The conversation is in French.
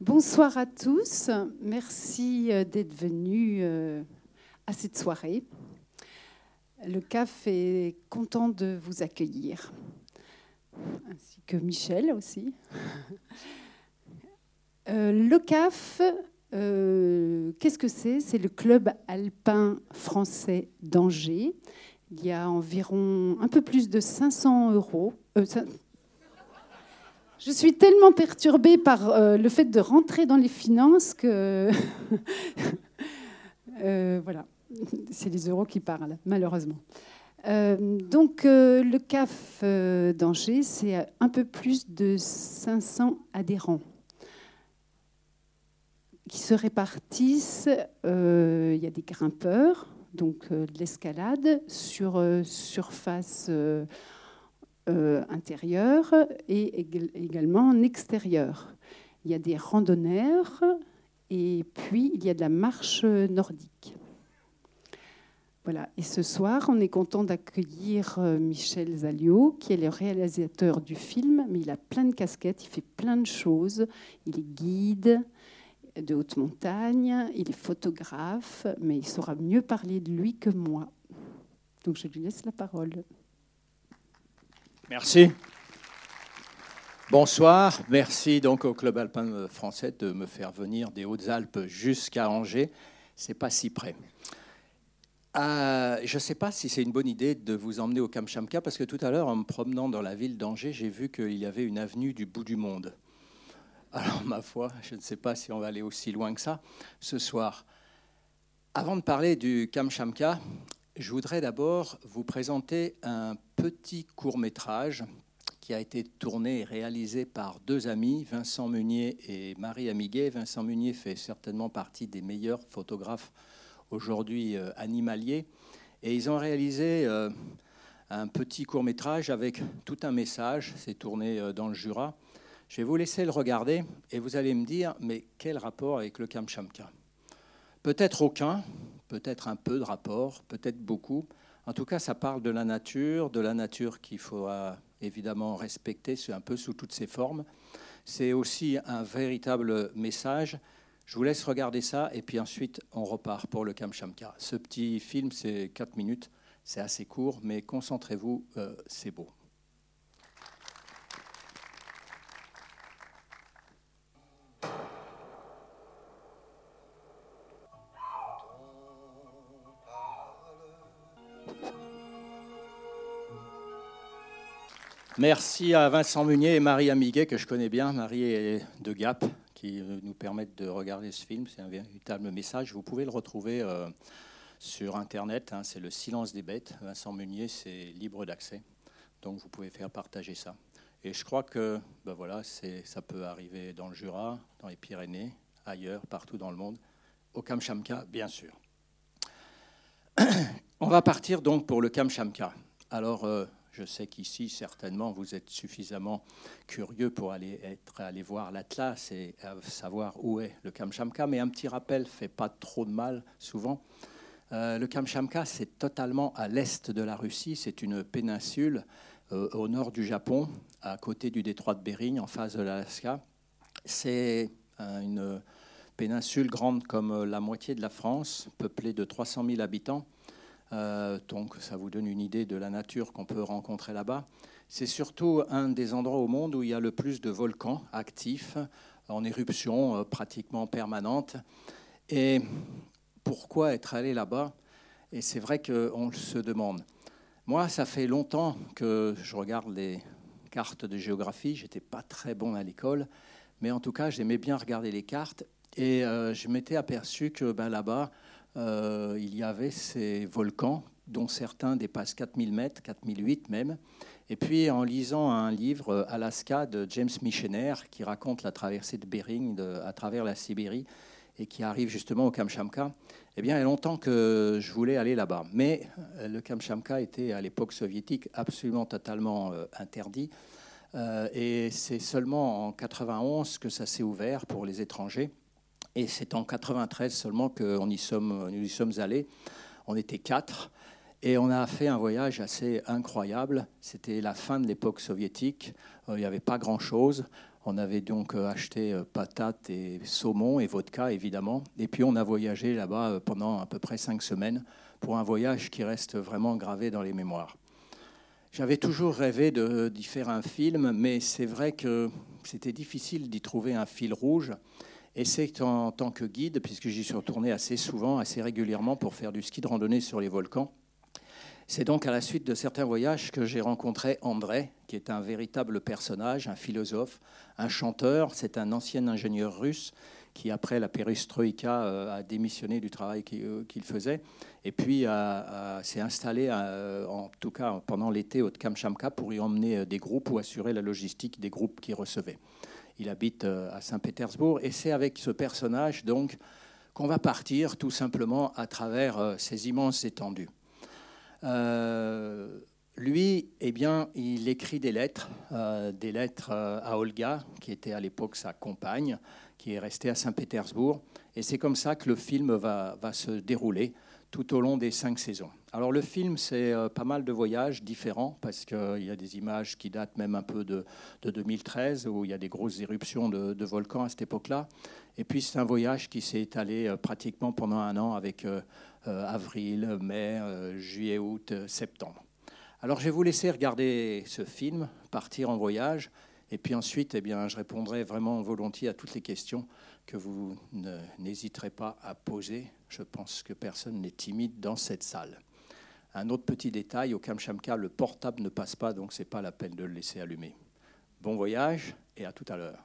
Bonsoir à tous. Merci euh, d'être venus euh, à cette soirée. Le CAF est content de vous accueillir, ainsi que Michel aussi. Euh, le CAF, qu'est-ce que c'est? C'est le club alpin français d'Angers. Il y a environ un peu plus de 500 euros. Je suis tellement perturbée par euh, le fait de rentrer dans les finances que. Euh, voilà, c'est les euros qui parlent, malheureusement. Euh, donc, le CAF d'Angers, c'est un peu plus de 500 adhérents qui se répartissent. Il y a des grimpeurs, donc de l'escalade, sur surface intérieur et également en extérieur. Il y a des randonneurs et puis il y a de la marche nordique. Voilà. Et ce soir, on est content d'accueillir euh, Michel Zalio, qui est le réalisateur du film, mais il a plein de casquettes, il fait plein de choses. Il est guide de haute montagne, il est photographe, mais il saura mieux parler de lui que moi. Donc je lui laisse la parole. Merci. Bonsoir. Merci donc au Club alpin français de me faire venir des Hautes-Alpes jusqu'à Angers. C'est pas si près. Euh, je ne sais pas si c'est une bonne idée de vous emmener au Kamchamka parce que tout à l'heure, en me promenant dans la ville d'Angers, j'ai vu qu'il y avait une avenue du bout du monde. Alors, ma foi, je ne sais pas si on va aller aussi loin que ça ce soir. Avant de parler du Kamchamka, je voudrais d'abord vous présenter un petit court métrage qui a été tourné et réalisé par deux amis, Vincent Meunier et Marie Amiguet. Vincent Meunier fait certainement partie des meilleurs photographes aujourd'hui euh, animaliers. Et ils ont réalisé euh, un petit court métrage avec tout un message. C'est tourné euh, dans le Jura. Je vais vous laisser le regarder et vous allez me dire, mais quel rapport avec le Kamchamka Peut-être aucun, peut-être un peu de rapport, peut-être beaucoup. En tout cas, ça parle de la nature, de la nature qu'il faudra évidemment respecter, un peu sous toutes ses formes. C'est aussi un véritable message. Je vous laisse regarder ça et puis ensuite on repart pour le Kamchamka. Ce petit film, c'est 4 minutes, c'est assez court, mais concentrez-vous, euh, c'est beau. Merci à Vincent Munier et Marie Amiguet, que je connais bien. Marie est de Gap, qui nous permettent de regarder ce film. C'est un véritable message. Vous pouvez le retrouver euh, sur Internet. Hein. c'est Le silence des bêtes. Vincent Munier, c'est libre d'accès. Donc vous pouvez faire partager ça. Et je crois que ben voilà, ça peut arriver dans le Jura, dans les Pyrénées, ailleurs, partout dans le monde. Au Kamchamka, bien sûr. On va partir donc pour le Kamchamka. Alors, euh, je sais qu'ici, certainement, vous êtes suffisamment curieux pour aller, voir l'Atlas et savoir où est le Kamchamka, mais un petit rappel fait pas trop de mal souvent. Euh, le Kamchamka, c'est totalement à l'est de la Russie. C'est une péninsule euh, au nord du Japon, à côté du détroit de Bering, en face de l'Alaska. C'est euh, une péninsule grande comme la moitié de la France, peuplée de 300 000 habitants. Euh, donc ça vous donne une idée de la nature qu'on peut rencontrer là-bas. C'est surtout un des endroits au monde où il y a le plus de volcans actifs, en éruption euh, pratiquement permanente. Et pourquoi être allé là-bas? Et c'est vrai qu'on se demande. Moi, ça fait longtemps que je regarde les cartes de géographie. J'étais pas très bon à l'école, mais en tout cas, j'aimais bien regarder les cartes. Et euh, je m'étais aperçu que ben, là-bas, euh, il y avait ces volcans dont certains dépassent 4000 mètres, 4008 même. Et puis en lisant un livre, euh, Alaska, de James Michener, qui raconte la traversée de Bering à travers la Sibérie et qui arrive justement au Kamchamka, eh bien, il y a longtemps que je voulais aller là-bas. Mais euh, le Kamchamka était à l'époque soviétique absolument totalement interdit. et c'est seulement en 91 que ça s'est ouvert pour les étrangers. Et c'est en 93 seulement que nous y sommes allés. On était quatre. Et on a fait un voyage assez incroyable. C'était la fin de l'époque soviétique. Euh, il n'y avait pas grand-chose. On avait donc acheté patates et saumon et vodka, évidemment. Et puis on a voyagé là-bas pendant à peu près cinq semaines pour un voyage qui reste vraiment gravé dans les mémoires. J'avais toujours rêvé d'y faire un film, mais c'est vrai que c'était difficile d'y trouver un fil rouge. Et c'est en tant que guide, puisque j'y suis retourné assez souvent, assez régulièrement pour faire du ski de randonnée sur les volcans. C'est donc à la suite de certains voyages que j'ai rencontré André, qui est un véritable personnage, un philosophe, un chanteur. C'est un ancien ingénieur russe qui, après la perestroïka, euh, a démissionné du travail euh, qu'il faisait, et puis s'est installé, euh, en tout cas pendant l'été, au Kamchamka pour y emmener des groupes ou assurer la logistique des groupes qu'il recevait. Il habite à Saint-Pétersbourg, et c'est avec ce personnage donc qu'on va partir tout simplement à travers ces immenses étendues. lui, eh bien, il écrit des lettres, des lettres à Olga, qui était à l'époque sa compagne, qui est resté à Saint-Pétersbourg. Et c'est comme ça que le film va, se dérouler tout au long des cinq saisons. Alors le film, c'est euh, pas mal de voyages différents, parce qu'il y a des images qui datent même un peu de, de 2013, où il y a des grosses éruptions de, volcans à cette époque-là. Et puis c'est un voyage qui s'est étalé euh, pratiquement pendant un an avec euh, avril, mai, juillet, août, septembre. Alors je vais vous laisser regarder ce film, partir en voyage, et puis ensuite, eh bien, je répondrai vraiment volontiers à toutes les questions que vous n'hésiterez pas à poser. Je pense que personne n'est timide dans cette salle. Un autre petit détail, au Kamchamka, le portable ne passe pas, donc ce n'est pas la peine de le laisser allumer. Bon voyage et à tout à l'heure.